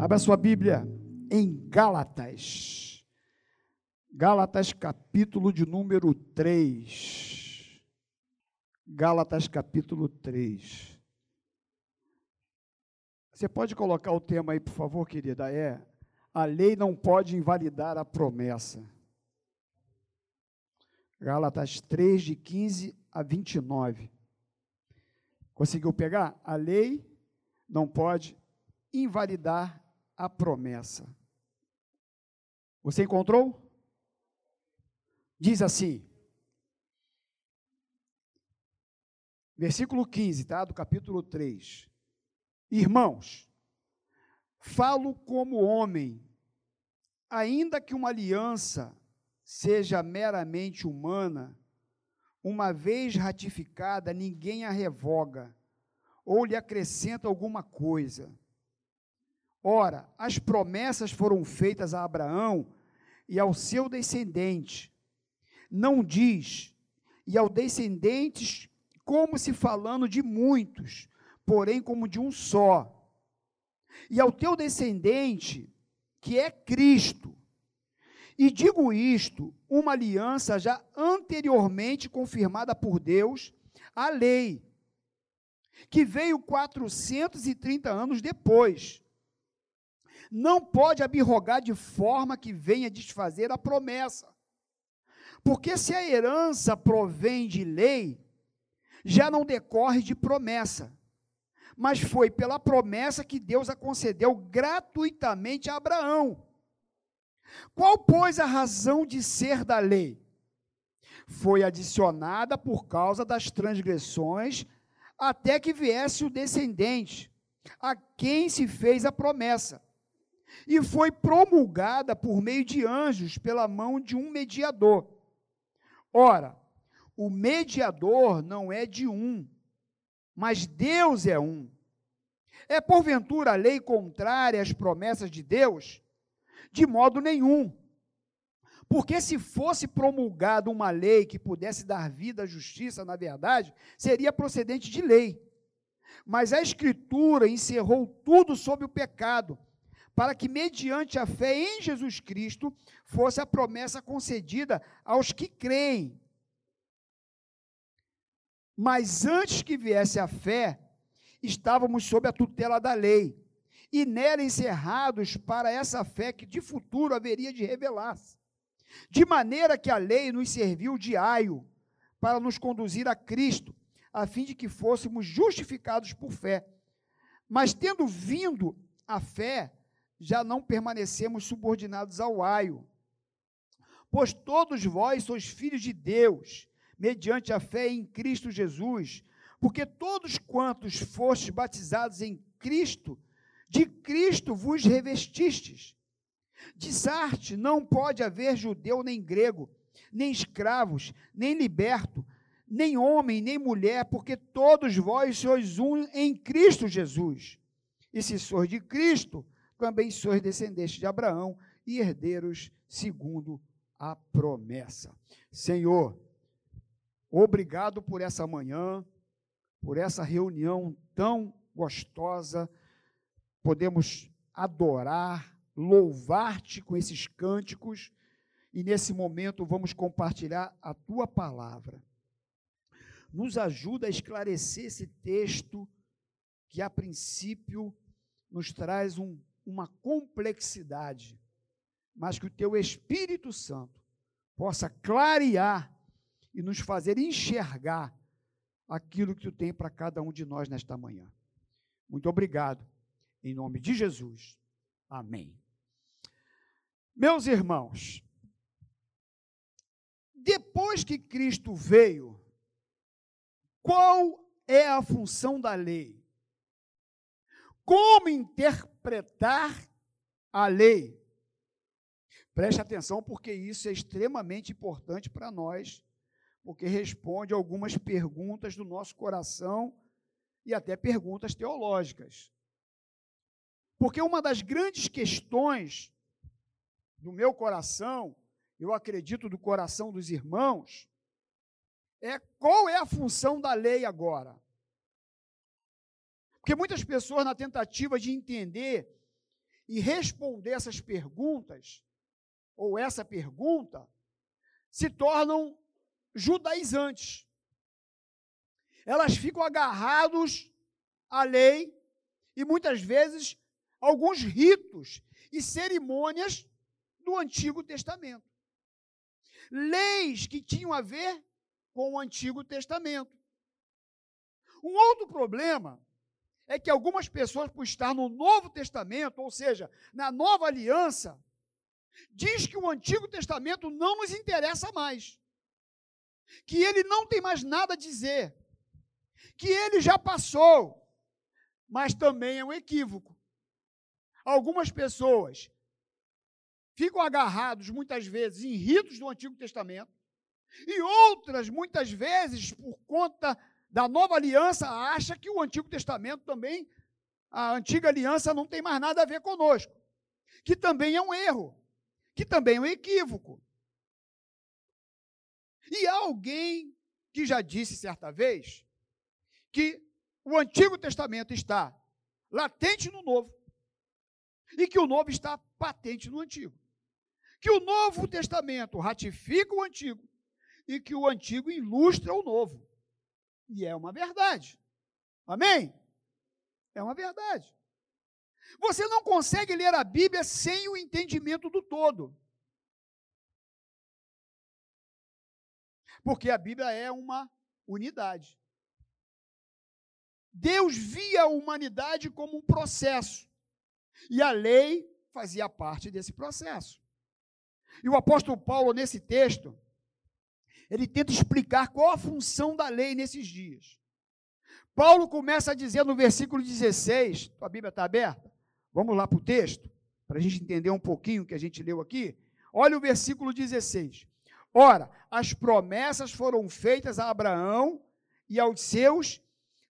Abra sua Bíblia em Gálatas. Gálatas, capítulo de número 3. Gálatas, capítulo 3. Você pode colocar o tema aí, por favor, querida? É: a lei não pode invalidar a promessa. Gálatas 3, de 15 a 29. Conseguiu pegar? A lei não pode invalidar a promessa. Você encontrou? Diz assim, versículo 15, tá? Do capítulo 3. Irmãos, falo como homem, ainda que uma aliança seja meramente humana, uma vez ratificada, ninguém a revoga ou lhe acrescenta alguma coisa Ora, as promessas foram feitas a Abraão e ao seu descendente. Não diz, e ao descendentes, como se falando de muitos, porém como de um só. E ao teu descendente, que é Cristo. E digo isto, uma aliança já anteriormente confirmada por Deus, a lei, que veio 430 anos depois não pode abirrogar de forma que venha desfazer a promessa. Porque se a herança provém de lei, já não decorre de promessa, mas foi pela promessa que Deus a concedeu gratuitamente a Abraão. Qual, pois, a razão de ser da lei? Foi adicionada por causa das transgressões, até que viesse o descendente, a quem se fez a promessa e foi promulgada por meio de anjos pela mão de um mediador. Ora, o mediador não é de um, mas Deus é um. É porventura a lei contrária às promessas de Deus? De modo nenhum. Porque se fosse promulgada uma lei que pudesse dar vida à justiça, na verdade, seria procedente de lei. Mas a Escritura encerrou tudo sob o pecado, para que, mediante a fé em Jesus Cristo, fosse a promessa concedida aos que creem. Mas antes que viesse a fé, estávamos sob a tutela da lei, e nela encerrados para essa fé que de futuro haveria de revelar-se. De maneira que a lei nos serviu de aio para nos conduzir a Cristo, a fim de que fôssemos justificados por fé. Mas tendo vindo a fé, já não permanecemos subordinados ao aio. Pois todos vós sois filhos de Deus, mediante a fé em Cristo Jesus, porque todos quantos fostes batizados em Cristo, de Cristo vos revestistes. De Sarte não pode haver judeu nem grego, nem escravos, nem liberto, nem homem, nem mulher, porque todos vós sois um em Cristo Jesus. E se sois de Cristo, também sois descendentes de Abraão e herdeiros segundo a promessa. Senhor, obrigado por essa manhã, por essa reunião tão gostosa. Podemos adorar, louvar-te com esses cânticos e nesse momento vamos compartilhar a tua palavra. Nos ajuda a esclarecer esse texto que a princípio nos traz um uma complexidade, mas que o teu Espírito Santo possa clarear e nos fazer enxergar aquilo que tu tem para cada um de nós nesta manhã. Muito obrigado. Em nome de Jesus. Amém. Meus irmãos, depois que Cristo veio, qual é a função da lei? Como interpretar a lei? Preste atenção, porque isso é extremamente importante para nós, porque responde algumas perguntas do nosso coração e até perguntas teológicas. Porque uma das grandes questões do meu coração, eu acredito do coração dos irmãos, é qual é a função da lei agora? Porque muitas pessoas, na tentativa de entender e responder essas perguntas, ou essa pergunta, se tornam judaizantes. Elas ficam agarrados à lei e muitas vezes alguns ritos e cerimônias do Antigo Testamento. Leis que tinham a ver com o Antigo Testamento. Um outro problema é que algumas pessoas, por estar no Novo Testamento, ou seja, na nova aliança, diz que o Antigo Testamento não nos interessa mais. Que ele não tem mais nada a dizer. Que ele já passou. Mas também é um equívoco. Algumas pessoas ficam agarrados muitas vezes em ritos do Antigo Testamento, e outras, muitas vezes, por conta da nova aliança, acha que o Antigo Testamento também, a antiga aliança não tem mais nada a ver conosco. Que também é um erro, que também é um equívoco. E há alguém que já disse certa vez que o Antigo Testamento está latente no Novo e que o Novo está patente no Antigo que o Novo Testamento ratifica o Antigo e que o Antigo ilustra o Novo. E é uma verdade. Amém? É uma verdade. Você não consegue ler a Bíblia sem o entendimento do todo. Porque a Bíblia é uma unidade. Deus via a humanidade como um processo. E a lei fazia parte desse processo. E o apóstolo Paulo, nesse texto, ele tenta explicar qual a função da lei nesses dias. Paulo começa a dizer no versículo 16, a Bíblia está aberta? Vamos lá para o texto, para a gente entender um pouquinho o que a gente leu aqui. Olha o versículo 16. Ora, as promessas foram feitas a Abraão e aos seus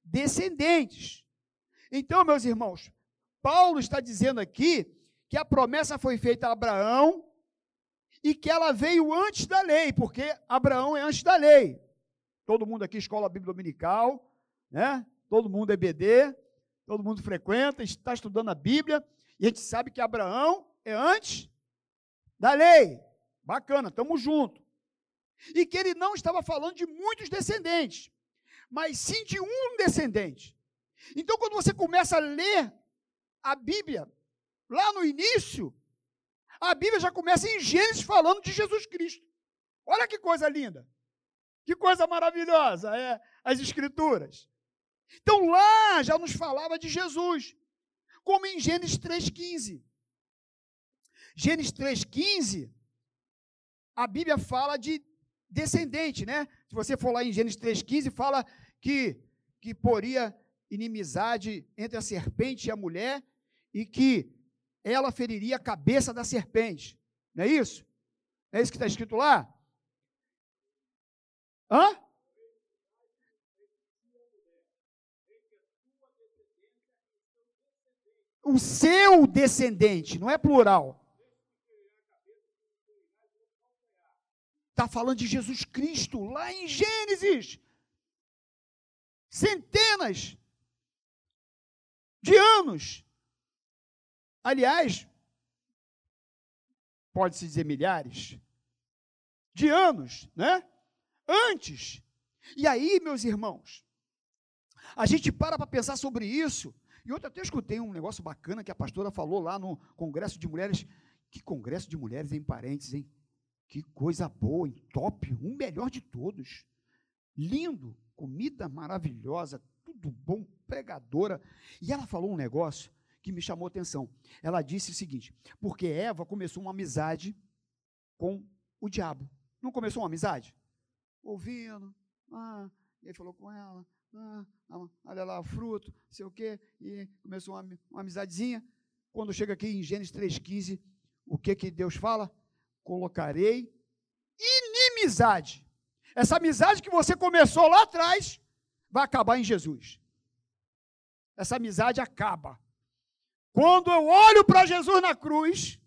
descendentes. Então, meus irmãos, Paulo está dizendo aqui que a promessa foi feita a Abraão e que ela veio antes da lei, porque Abraão é antes da lei. Todo mundo aqui escola Bíblia Dominical, né? Todo mundo é BD, todo mundo frequenta, está estudando a Bíblia, e a gente sabe que Abraão é antes da lei. Bacana, estamos juntos. E que ele não estava falando de muitos descendentes, mas sim de um descendente. Então, quando você começa a ler a Bíblia, lá no início, a Bíblia já começa em Gênesis falando de Jesus Cristo. Olha que coisa linda. Que coisa maravilhosa é as escrituras. Então lá já nos falava de Jesus, como em Gênesis 3:15. Gênesis 3:15, a Bíblia fala de descendente, né? Se você for lá em Gênesis 3:15, fala que que poria inimizade entre a serpente e a mulher e que ela feriria a cabeça da serpente. Não é isso? Não é isso que está escrito lá? Hã? O seu descendente, não é plural. Está falando de Jesus Cristo, lá em Gênesis. Centenas de anos aliás, pode-se dizer milhares, de anos, né? Antes. E aí, meus irmãos, a gente para para pensar sobre isso. E ontem até escutei um negócio bacana que a pastora falou lá no Congresso de Mulheres. Que Congresso de Mulheres em parênteses, hein? Que coisa boa, em top, um melhor de todos. Lindo, comida maravilhosa, tudo bom, pregadora. E ela falou um negócio que me chamou a atenção. Ela disse o seguinte: porque Eva começou uma amizade com o diabo. Não começou uma amizade? Ouvindo, ah, e ele falou com ela, ah, olha lá fruto, sei o quê, e começou uma, uma amizadezinha. Quando chega aqui em Gênesis 3,15, o que que Deus fala? Colocarei inimizade. Essa amizade que você começou lá atrás vai acabar em Jesus. Essa amizade acaba. Quando eu olho para Jesus na cruz,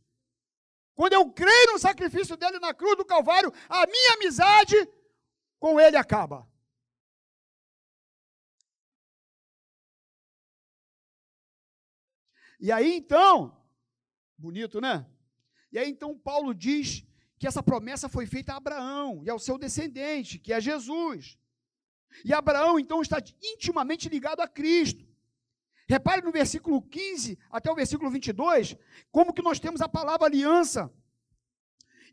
quando eu creio no sacrifício dele na cruz do Calvário, a minha amizade com ele acaba. E aí então, Bonito, né? E aí então Paulo diz que essa promessa foi feita a Abraão e ao seu descendente, que é Jesus. E Abraão então está intimamente ligado a Cristo. Repare no versículo 15 até o versículo 22, como que nós temos a palavra aliança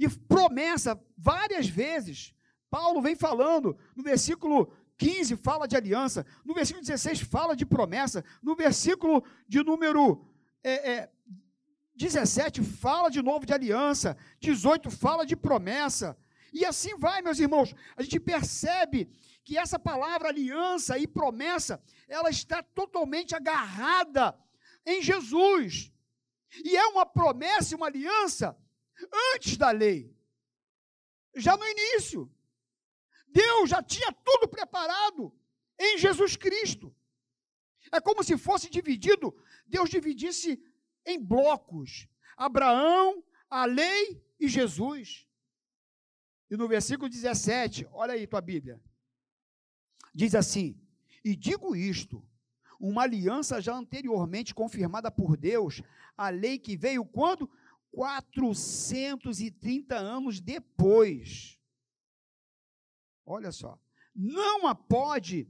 e promessa várias vezes. Paulo vem falando no versículo 15 fala de aliança, no versículo 16 fala de promessa, no versículo de número é, é, 17 fala de novo de aliança, 18 fala de promessa, e assim vai, meus irmãos. A gente percebe que essa palavra aliança e promessa, ela está totalmente agarrada em Jesus. E é uma promessa, uma aliança antes da lei. Já no início. Deus já tinha tudo preparado em Jesus Cristo. É como se fosse dividido, Deus dividisse em blocos: Abraão, a lei e Jesus. E no versículo 17, olha aí tua Bíblia. Diz assim: E digo isto, uma aliança já anteriormente confirmada por Deus, a lei que veio quando? 430 anos depois. Olha só. Não a pode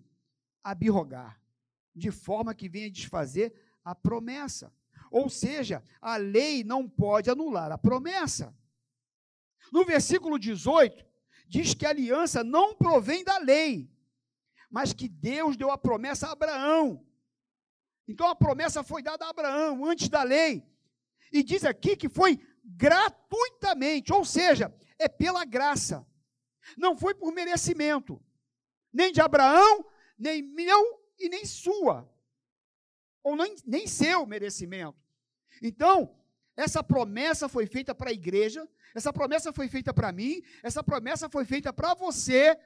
abrogar, de forma que venha desfazer a promessa. Ou seja, a lei não pode anular a promessa. No versículo 18, diz que a aliança não provém da lei, mas que Deus deu a promessa a Abraão. Então a promessa foi dada a Abraão antes da lei. E diz aqui que foi gratuitamente, ou seja, é pela graça. Não foi por merecimento, nem de Abraão, nem meu e nem sua ou nem, nem seu merecimento. Então, essa promessa foi feita para a igreja, essa promessa foi feita para mim, essa promessa foi feita para você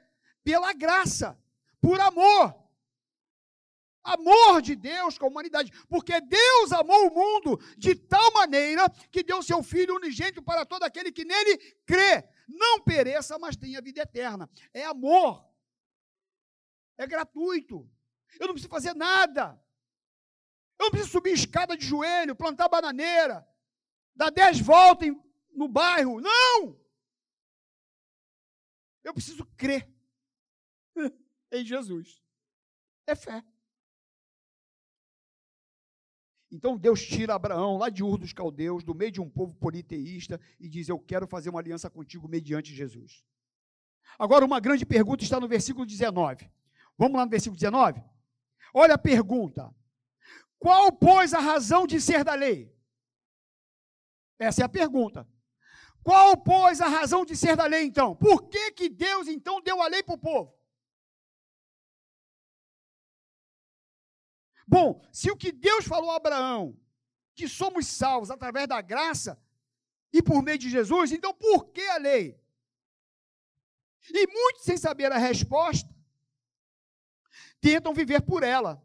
pela graça, por amor. Amor de Deus com a humanidade, porque Deus amou o mundo de tal maneira que deu seu Filho unigênito para todo aquele que nele crê, não pereça, mas tenha vida eterna. É amor, é gratuito, eu não preciso fazer nada, eu não preciso subir escada de joelho, plantar bananeira, dar dez voltas no bairro. Não! Eu preciso crer em Jesus. É fé. Então Deus tira Abraão lá de Ur dos Caldeus, do meio de um povo politeísta, e diz: Eu quero fazer uma aliança contigo mediante Jesus. Agora, uma grande pergunta está no versículo 19. Vamos lá no versículo 19? Olha a pergunta: qual, pois, a razão de ser da lei? Essa é a pergunta. Qual, pois, a razão de ser da lei, então? Por que, que Deus, então, deu a lei para o povo? Bom, se o que Deus falou a Abraão, que somos salvos através da graça e por meio de Jesus, então por que a lei? E muitos, sem saber a resposta, tentam viver por ela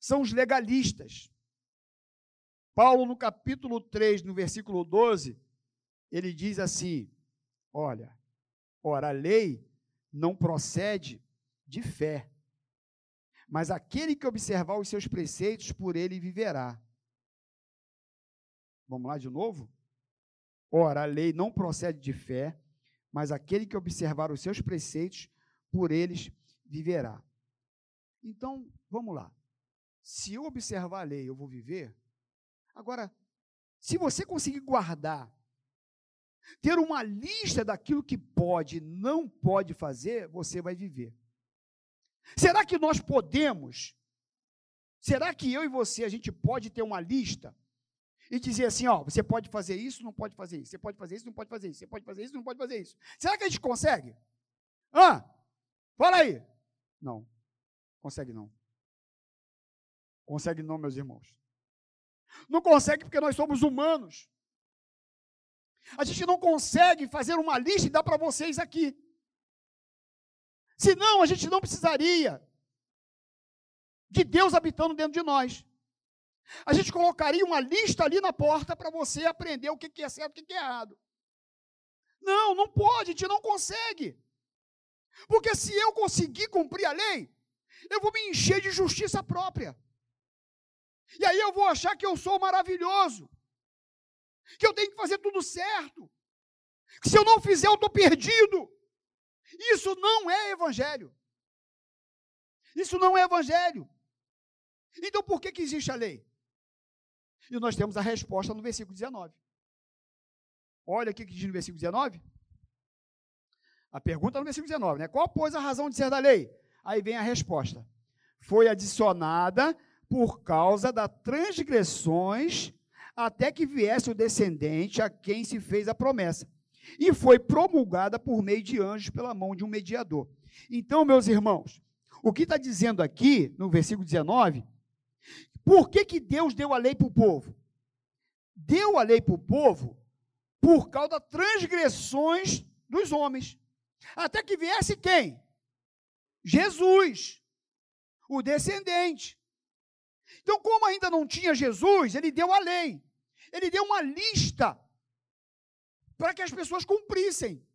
são os legalistas. Paulo, no capítulo 3, no versículo 12, ele diz assim: Olha, ora, a lei não procede de fé, mas aquele que observar os seus preceitos, por ele viverá. Vamos lá de novo? Ora, a lei não procede de fé, mas aquele que observar os seus preceitos, por eles viverá. Então, vamos lá. Se eu observar a lei, eu vou viver. Agora, se você conseguir guardar, ter uma lista daquilo que pode e não pode fazer, você vai viver. Será que nós podemos? Será que eu e você a gente pode ter uma lista e dizer assim, ó, você pode fazer isso, não pode fazer isso, você pode fazer isso, não pode fazer isso, você pode fazer isso, não pode fazer isso. Será que a gente consegue? Ah, fala aí. Não, consegue não. Consegue não, meus irmãos. Não consegue porque nós somos humanos. A gente não consegue fazer uma lista e dar para vocês aqui. Senão a gente não precisaria de Deus habitando dentro de nós. A gente colocaria uma lista ali na porta para você aprender o que é certo e o que é errado. Não, não pode, a gente não consegue. Porque se eu conseguir cumprir a lei, eu vou me encher de justiça própria. E aí eu vou achar que eu sou maravilhoso. que eu tenho que fazer tudo certo, que se eu não fizer eu estou perdido. Isso não é evangelho. Isso não é evangelho. Então por que, que existe a lei? E nós temos a resposta no versículo 19. Olha o que diz no versículo 19. A pergunta no versículo 19, né? Qual, pois, a razão de ser da lei? Aí vem a resposta. Foi adicionada por causa das transgressões até que viesse o descendente a quem se fez a promessa. E foi promulgada por meio de anjos pela mão de um mediador. Então, meus irmãos, o que está dizendo aqui, no versículo 19, por que, que Deus deu a lei para o povo? Deu a lei para o povo por causa das transgressões dos homens. Até que viesse quem? Jesus, o descendente. Então, como ainda não tinha Jesus, ele deu a lei. Ele deu uma lista para que as pessoas cumprissem.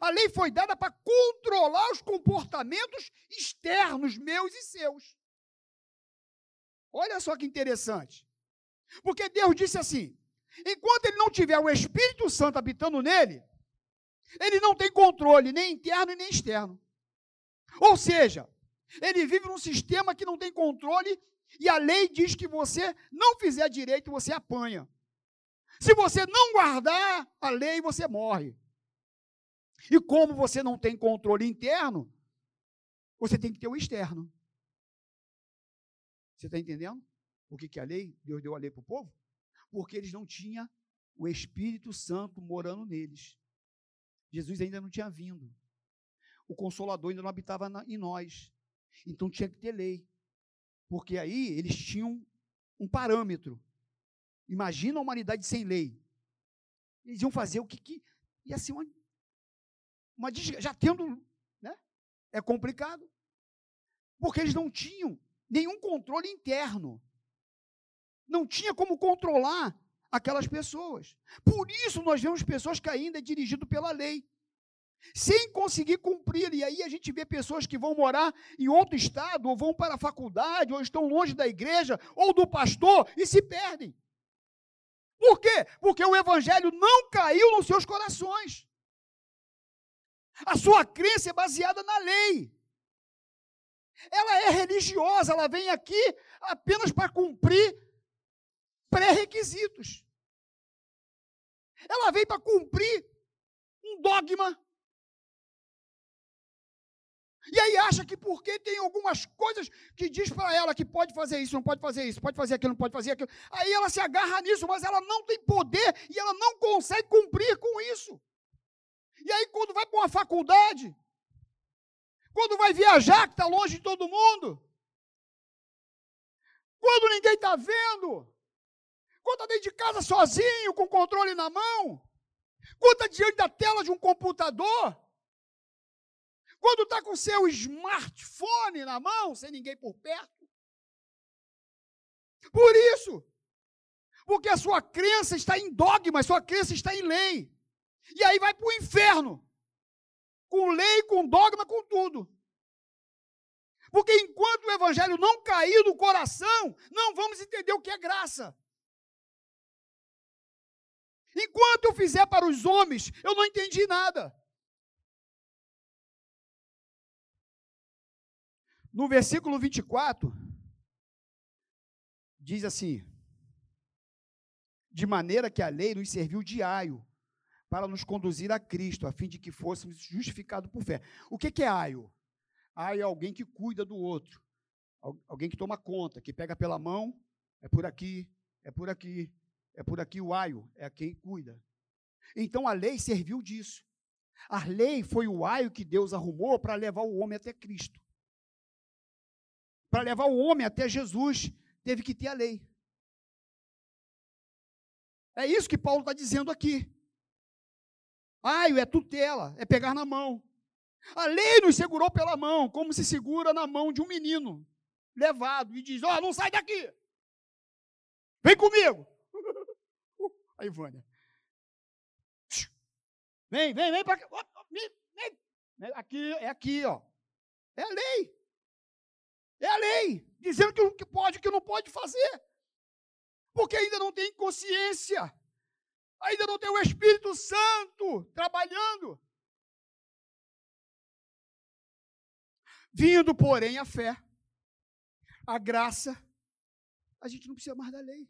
A lei foi dada para controlar os comportamentos externos meus e seus. Olha só que interessante. Porque Deus disse assim: enquanto ele não tiver o Espírito Santo habitando nele, ele não tem controle nem interno e nem externo. Ou seja, ele vive num sistema que não tem controle e a lei diz que você não fizer direito, você apanha. Se você não guardar a lei, você morre. E como você não tem controle interno, você tem que ter o externo. Você está entendendo? O que, que a lei? Deus deu a lei para o povo? Porque eles não tinham o Espírito Santo morando neles. Jesus ainda não tinha vindo. O Consolador ainda não habitava em nós. Então tinha que ter lei. Porque aí eles tinham um parâmetro. Imagina a humanidade sem lei. Eles iam fazer o que, que ia ser uma uma já tendo, né? É complicado. Porque eles não tinham nenhum controle interno. Não tinha como controlar aquelas pessoas. Por isso nós vemos pessoas que ainda é dirigido pela lei, sem conseguir cumprir. E aí a gente vê pessoas que vão morar em outro estado, ou vão para a faculdade, ou estão longe da igreja, ou do pastor, e se perdem. Por quê? Porque o evangelho não caiu nos seus corações. A sua crença é baseada na lei. Ela é religiosa, ela vem aqui apenas para cumprir pré-requisitos. Ela vem para cumprir um dogma. E aí acha que porque tem algumas coisas que diz para ela que pode fazer isso, não pode fazer isso, pode fazer aquilo, não pode fazer aquilo. Aí ela se agarra nisso, mas ela não tem poder e ela não consegue cumprir com isso. E aí, quando vai para uma faculdade, quando vai viajar, que está longe de todo mundo, quando ninguém está vendo, quando está dentro de casa sozinho, com o controle na mão, quando está diante da tela de um computador, quando está com seu smartphone na mão, sem ninguém por perto. Por isso, porque a sua crença está em dogma, sua crença está em lei. E aí vai para o inferno. Com lei, com dogma, com tudo. Porque enquanto o evangelho não cair do coração, não vamos entender o que é graça. Enquanto eu fizer para os homens, eu não entendi nada. No versículo 24, diz assim: De maneira que a lei nos serviu de aio para nos conduzir a Cristo, a fim de que fôssemos justificados por fé. O que, que é aio? Aio é alguém que cuida do outro, alguém que toma conta, que pega pela mão, é por aqui, é por aqui, é por aqui o aio, é quem cuida. Então a lei serviu disso. A lei foi o aio que Deus arrumou para levar o homem até Cristo. Para levar o homem até Jesus, teve que ter a lei. É isso que Paulo está dizendo aqui. Aio é tutela, é pegar na mão. A lei nos segurou pela mão, como se segura na mão de um menino levado e diz: Ó, oh, não sai daqui. Vem comigo. Aí, Vânia. Vem, vem, vem para cá. Aqui, é aqui, ó. É a lei. É a lei. Dizendo que o que pode e o que não pode fazer. Porque ainda não tem consciência Ainda não tem o Espírito Santo trabalhando. Vindo, porém, a fé, a graça, a gente não precisa mais da lei.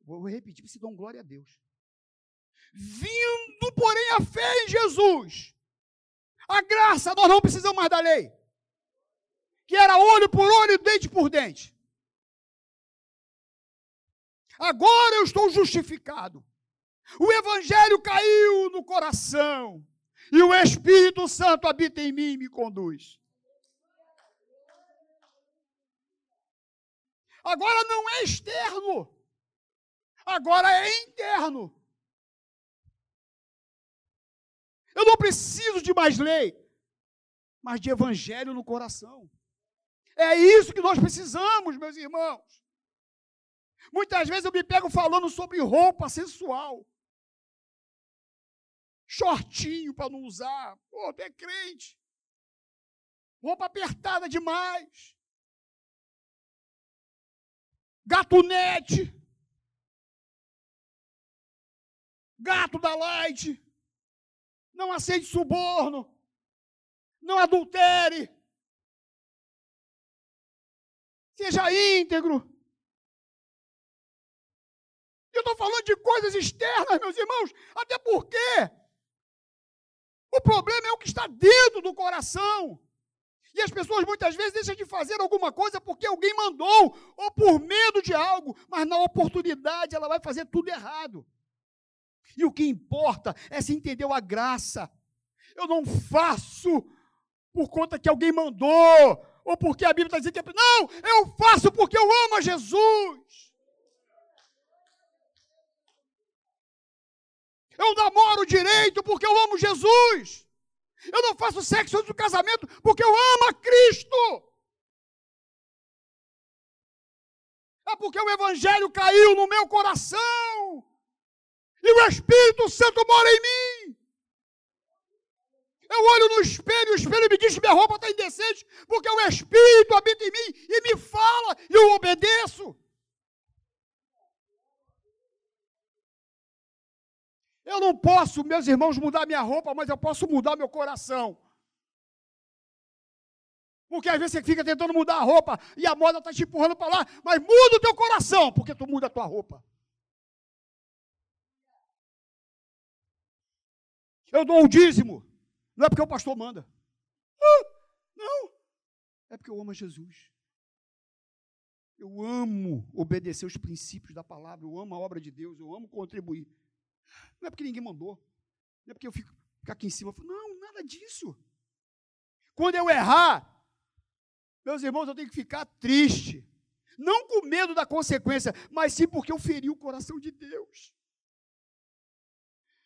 Vou repetir, se dão glória a Deus. Vindo, porém, a fé em Jesus, a graça, nós não precisamos mais da lei. Que era olho por olho, dente por dente. Agora eu estou justificado. O Evangelho caiu no coração. E o Espírito Santo habita em mim e me conduz. Agora não é externo. Agora é interno. Eu não preciso de mais lei, mas de evangelho no coração. É isso que nós precisamos, meus irmãos. Muitas vezes eu me pego falando sobre roupa sensual. Shortinho para não usar. Pô, tu é crente. Roupa apertada demais. Gatunete. Gato da light. Não aceite suborno. Não adultere. Seja íntegro. Eu estou falando de coisas externas, meus irmãos, até porque o problema é o que está dentro do coração. E as pessoas muitas vezes deixam de fazer alguma coisa porque alguém mandou, ou por medo de algo, mas na oportunidade ela vai fazer tudo errado. E o que importa é se entendeu a graça. Eu não faço por conta que alguém mandou, ou porque a Bíblia está dizendo que é. Não, eu faço porque eu amo a Jesus. Eu namoro direito porque eu amo Jesus. Eu não faço sexo antes do casamento porque eu amo a Cristo. É porque o Evangelho caiu no meu coração. E o Espírito Santo mora em mim. Eu olho no espelho, o espelho me diz que minha roupa está indecente, porque o Espírito habita em mim e me fala, e eu obedeço. Eu não posso, meus irmãos, mudar minha roupa, mas eu posso mudar meu coração. Porque às vezes você fica tentando mudar a roupa e a moda está te empurrando para lá, mas muda o teu coração, porque tu muda a tua roupa. Eu dou o dízimo. Não é porque o pastor manda. Não. É porque eu amo Jesus. Eu amo obedecer os princípios da palavra. Eu amo a obra de Deus. Eu amo contribuir. Não é porque ninguém mandou. Não é porque eu fico aqui em cima. Não, nada disso. Quando eu errar, meus irmãos, eu tenho que ficar triste. Não com medo da consequência, mas sim porque eu feri o coração de Deus.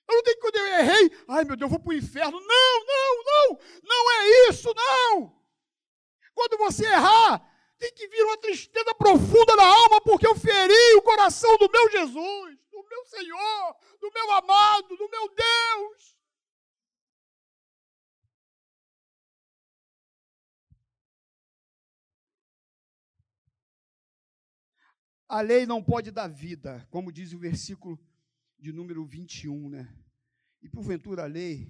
Eu não tenho que, quando eu errei, ai meu Deus, eu vou para o inferno. Não, não, não, não é isso, não. Quando você errar, tem que vir uma tristeza profunda na alma, porque eu feri o coração do meu Jesus, do meu Senhor, do meu amado, do meu Deus. A lei não pode dar vida, como diz o versículo de número 21, né? E porventura a lei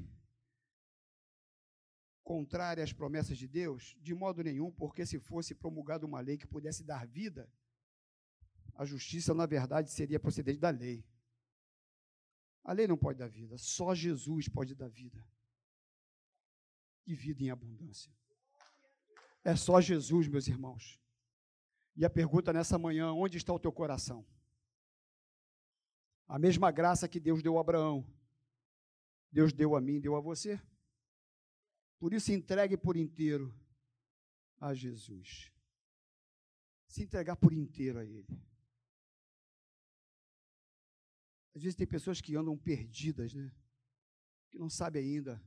contrária às promessas de Deus? De modo nenhum, porque se fosse promulgada uma lei que pudesse dar vida, a justiça, na verdade, seria procedente da lei. A lei não pode dar vida, só Jesus pode dar vida. E vida em abundância. É só Jesus, meus irmãos. E a pergunta nessa manhã: onde está o teu coração? A mesma graça que Deus deu a Abraão, Deus deu a mim, deu a você. Por isso, entregue por inteiro a Jesus. Se entregar por inteiro a Ele. Às vezes tem pessoas que andam perdidas, né? Que não sabem ainda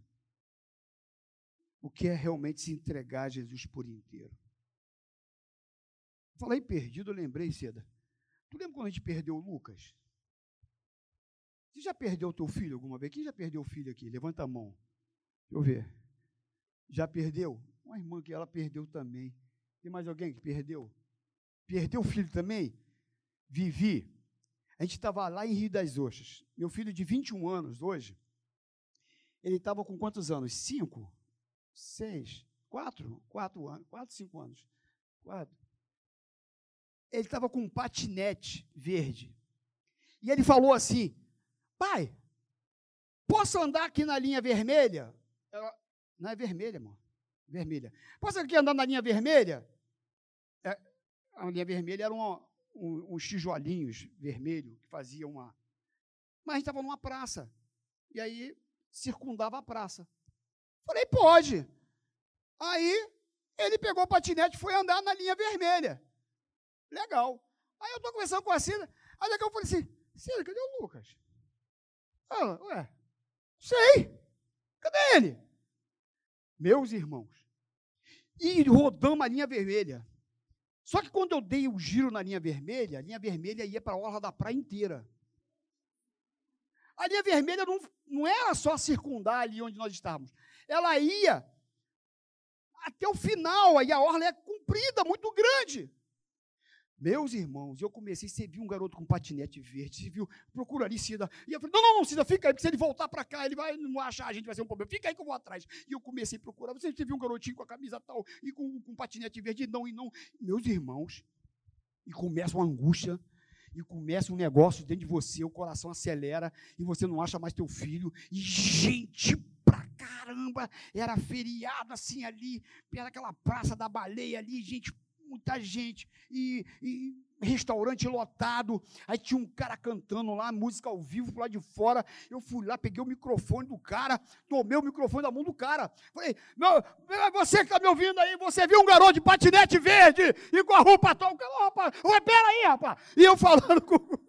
o que é realmente se entregar a Jesus por inteiro. Falei perdido, eu lembrei, Seda. Tu lembra quando a gente perdeu o Lucas? Você já perdeu o teu filho alguma vez? Quem já perdeu o filho aqui? Levanta a mão. Deixa eu ver. Já perdeu? Uma irmã que ela perdeu também. Tem mais alguém que perdeu? Perdeu o filho também? Vivi. A gente estava lá em Rio das Ostras. Meu filho de 21 anos hoje, ele estava com quantos anos? Cinco? Seis? Quatro? Quatro anos? Quatro, cinco anos? Quatro. Ele estava com um patinete verde. E ele falou assim: Pai, posso andar aqui na linha vermelha? Ela, não é vermelha, amor. Vermelha. Posso aqui andar na linha vermelha? É, a linha vermelha era uma, um, uns tijolinhos vermelhos que fazia uma. Mas a gente estava numa praça. E aí circundava a praça. Falei, pode. Aí ele pegou o patinete e foi andar na linha vermelha. Legal. Aí eu estou conversando com a Cida. Aí daqui eu falei assim, Cida, cadê o Lucas? Ela, ué, sei. Cadê ele? Meus irmãos. E rodamos a linha vermelha. Só que quando eu dei o giro na linha vermelha, a linha vermelha ia para a orla da praia inteira. A linha vermelha não, não era só circundar ali onde nós estávamos. Ela ia até o final, aí a orla é comprida, muito grande. Meus irmãos, eu comecei, você viu um garoto com patinete verde, você viu, procura ali, Cida. E eu falei, não, não, não, Cida, fica aí, porque se ele voltar para cá, ele vai não achar, a gente vai ser um problema. Fica aí que eu vou atrás. E eu comecei a procurar. Você, viu um garotinho com a camisa tal, e com, com patinete verde, não, e não. Meus irmãos, e começa uma angústia, e começa um negócio dentro de você, o coração acelera, e você não acha mais teu filho, e gente pra caramba, era feriado assim ali, perto daquela praça da baleia ali, gente muita gente, e, e, restaurante lotado. Aí tinha um cara cantando lá, música ao vivo lá de fora. Eu fui lá, peguei o microfone do cara, tomei o microfone da mão do cara. Falei, meu, você que está me ouvindo aí, você viu um garoto de patinete verde e com a roupa tal. Rapaz, aí, rapaz. E eu falando com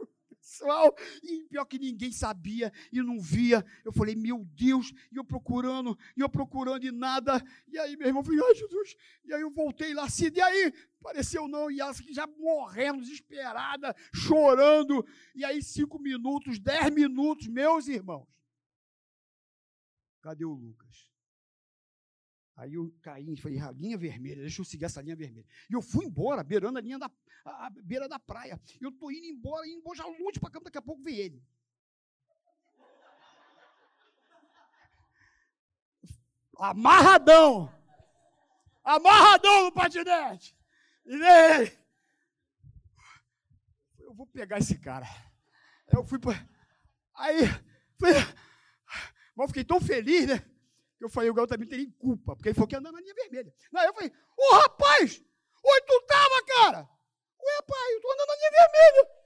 pessoal, e pior que ninguém sabia e não via. Eu falei, meu Deus, e eu procurando, e eu procurando e nada. E aí, meu irmão, eu falei, ai, Jesus. E aí eu voltei lá, assim, e aí? Pareceu não, e ela já morrendo, desesperada, chorando. E aí, cinco minutos, dez minutos, meus irmãos. Cadê o Lucas? Aí eu caí, falei, a linha vermelha, deixa eu seguir essa linha vermelha. E eu fui embora, beirando a linha da a, a beira da praia. Eu estou indo embora, indo embora, já longe para campo, daqui a pouco vem ele. Amarradão! Amarradão no patinete! E vem ele. Eu vou pegar esse cara. Eu fui para. Aí, fui, mas eu fiquei tão feliz, né? Eu falei, o garoto também teria culpa, porque ele falou que andar na linha vermelha. Não, eu falei, ô oh, rapaz, onde tu tava, cara? Ué, pai, eu estou andando na linha vermelha.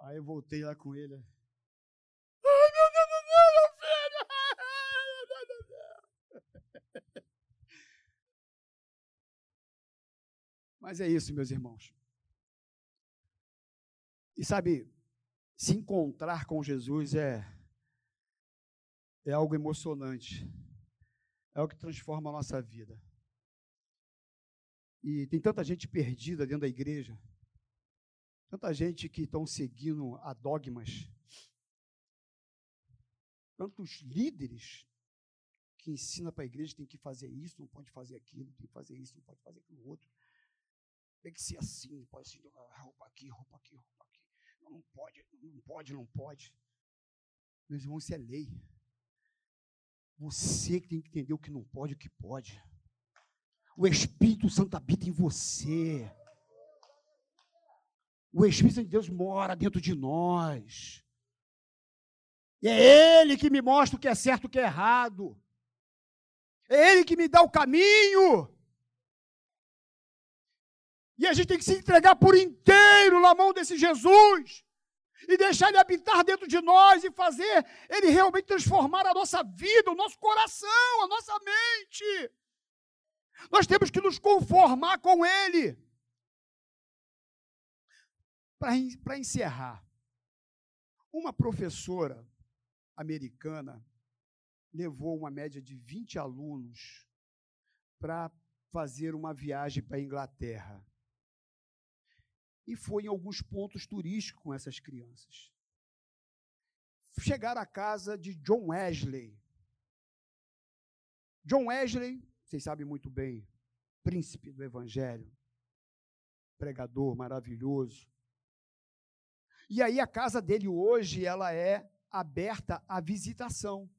Aí eu voltei lá com ele. Ai, meu Deus do céu, meu filho! Ai, meu Deus do céu! Mas é isso, meus irmãos. E sabe, se encontrar com Jesus é, é algo emocionante. É algo que transforma a nossa vida. E tem tanta gente perdida dentro da igreja. Tanta gente que estão seguindo a dogmas. Tantos líderes que ensinam para a igreja que tem que fazer isso, não pode fazer aquilo, tem que fazer isso, não pode fazer aquilo outro. Tem que ser assim, pode ser roupa aqui, roupa aqui, roupa não pode, não pode, não pode. Meus irmãos, isso é lei. Você que tem que entender o que não pode e o que pode. O Espírito Santo habita em você. O Espírito de Deus mora dentro de nós. E é Ele que me mostra o que é certo e o que é errado. É Ele que me dá o caminho. E a gente tem que se entregar por inteiro na mão desse Jesus. E deixar ele habitar dentro de nós e fazer ele realmente transformar a nossa vida, o nosso coração, a nossa mente. Nós temos que nos conformar com ele. Para encerrar, uma professora americana levou uma média de 20 alunos para fazer uma viagem para a Inglaterra e foi em alguns pontos turísticos com essas crianças. Chegaram à casa de John Wesley. John Wesley, vocês sabem muito bem, príncipe do evangelho, pregador maravilhoso. E aí a casa dele hoje, ela é aberta à visitação.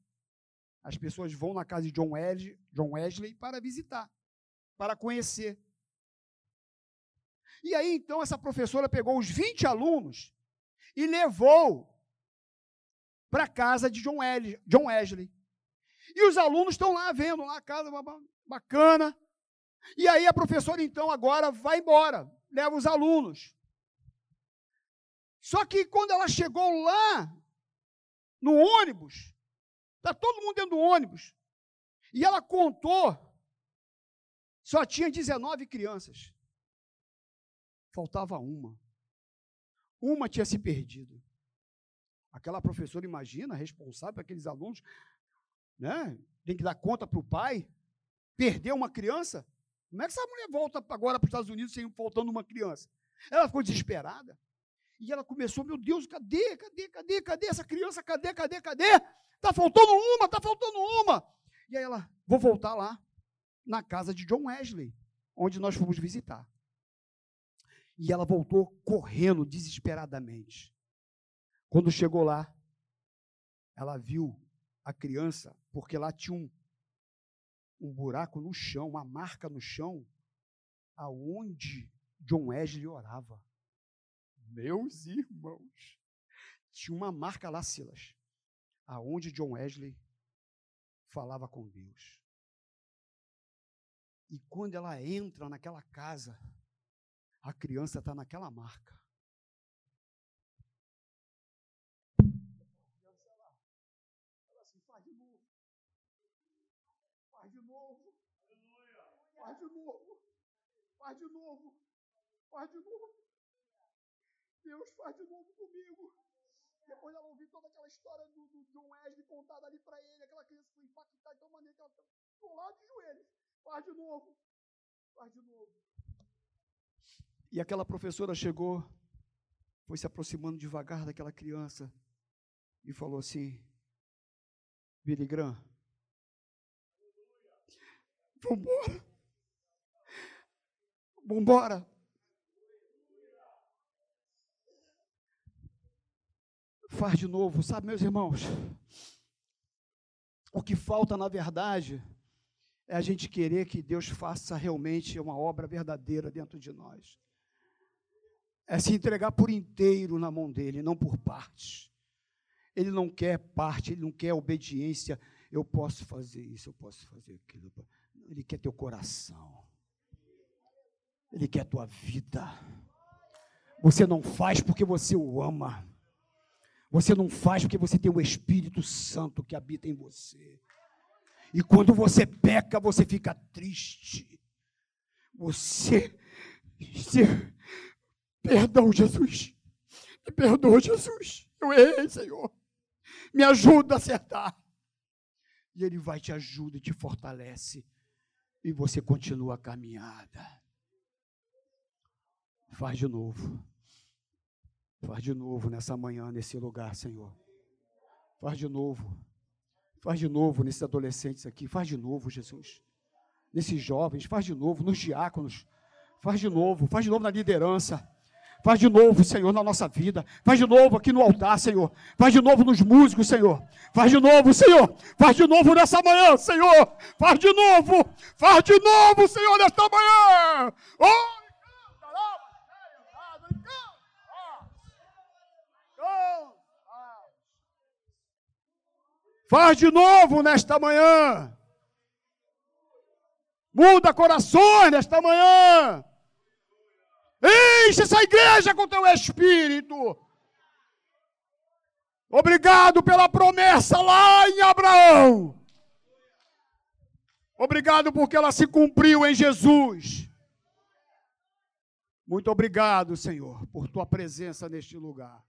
As pessoas vão na casa de John Wesley, John Wesley para visitar, para conhecer. E aí então essa professora pegou os 20 alunos e levou para a casa de John Wesley, John Wesley. E os alunos estão lá vendo lá a casa bacana. E aí a professora então agora vai embora, leva os alunos. Só que quando ela chegou lá no ônibus, está todo mundo dentro do ônibus, e ela contou, só tinha 19 crianças. Faltava uma. Uma tinha se perdido. Aquela professora, imagina, responsável por aqueles alunos, né? Tem que dar conta para o pai. Perdeu uma criança. Como é que essa mulher volta agora para os Estados Unidos sem faltando uma criança? Ela ficou desesperada. E ela começou, meu Deus, cadê, cadê, cadê, cadê essa criança? Cadê, cadê, cadê? Está faltando uma, está faltando uma. E aí ela, vou voltar lá, na casa de John Wesley, onde nós fomos visitar. E ela voltou correndo desesperadamente. Quando chegou lá, ela viu a criança, porque lá tinha um, um buraco no chão, uma marca no chão, aonde John Wesley orava. Meus irmãos, tinha uma marca lá, Silas, aonde John Wesley falava com Deus. E quando ela entra naquela casa, a criança está naquela marca. Faz de novo. Faz de novo. Faz de novo. Deus faz de novo comigo. Depois ela ouviu toda aquela história do, do John Wesley contada ali para ele, aquela criança foi impactada de tal maneira que ela ficou lá de joelhos. Faz de novo. Faz de novo. E aquela professora chegou, foi se aproximando devagar daquela criança e falou assim: Billy Graham, vambora. Vambora. Faz de novo, sabe, meus irmãos? O que falta, na verdade, é a gente querer que Deus faça realmente uma obra verdadeira dentro de nós. É se entregar por inteiro na mão dele, não por partes. Ele não quer parte, ele não quer obediência. Eu posso fazer isso, eu posso fazer aquilo. Ele quer teu coração. Ele quer tua vida. Você não faz porque você o ama. Você não faz porque você tem o Espírito Santo que habita em você. E quando você peca, você fica triste. Você, você perdão, Jesus. Me perdoa, Jesus. Eu errei, Senhor. Me ajuda a acertar. E Ele vai te ajudar e te fortalece. E você continua a caminhada. Faz de novo. Faz de novo nessa manhã, nesse lugar, Senhor. Faz de novo. Faz de novo nesses adolescentes aqui. Faz de novo, Jesus. Nesses jovens, faz de novo, nos diáconos. Faz de novo, faz de novo na liderança. Faz de novo, Senhor, na nossa vida. Faz de novo aqui no altar, Senhor. Faz de novo nos músicos, Senhor. Faz de novo, Senhor. Faz de novo nessa manhã, Senhor. Faz de novo. Faz de novo, Senhor, nesta manhã. Oh! Faz de novo nesta manhã. Muda corações nesta manhã. Enche essa igreja com teu espírito. Obrigado pela promessa lá em Abraão. Obrigado porque ela se cumpriu em Jesus. Muito obrigado, Senhor, por tua presença neste lugar.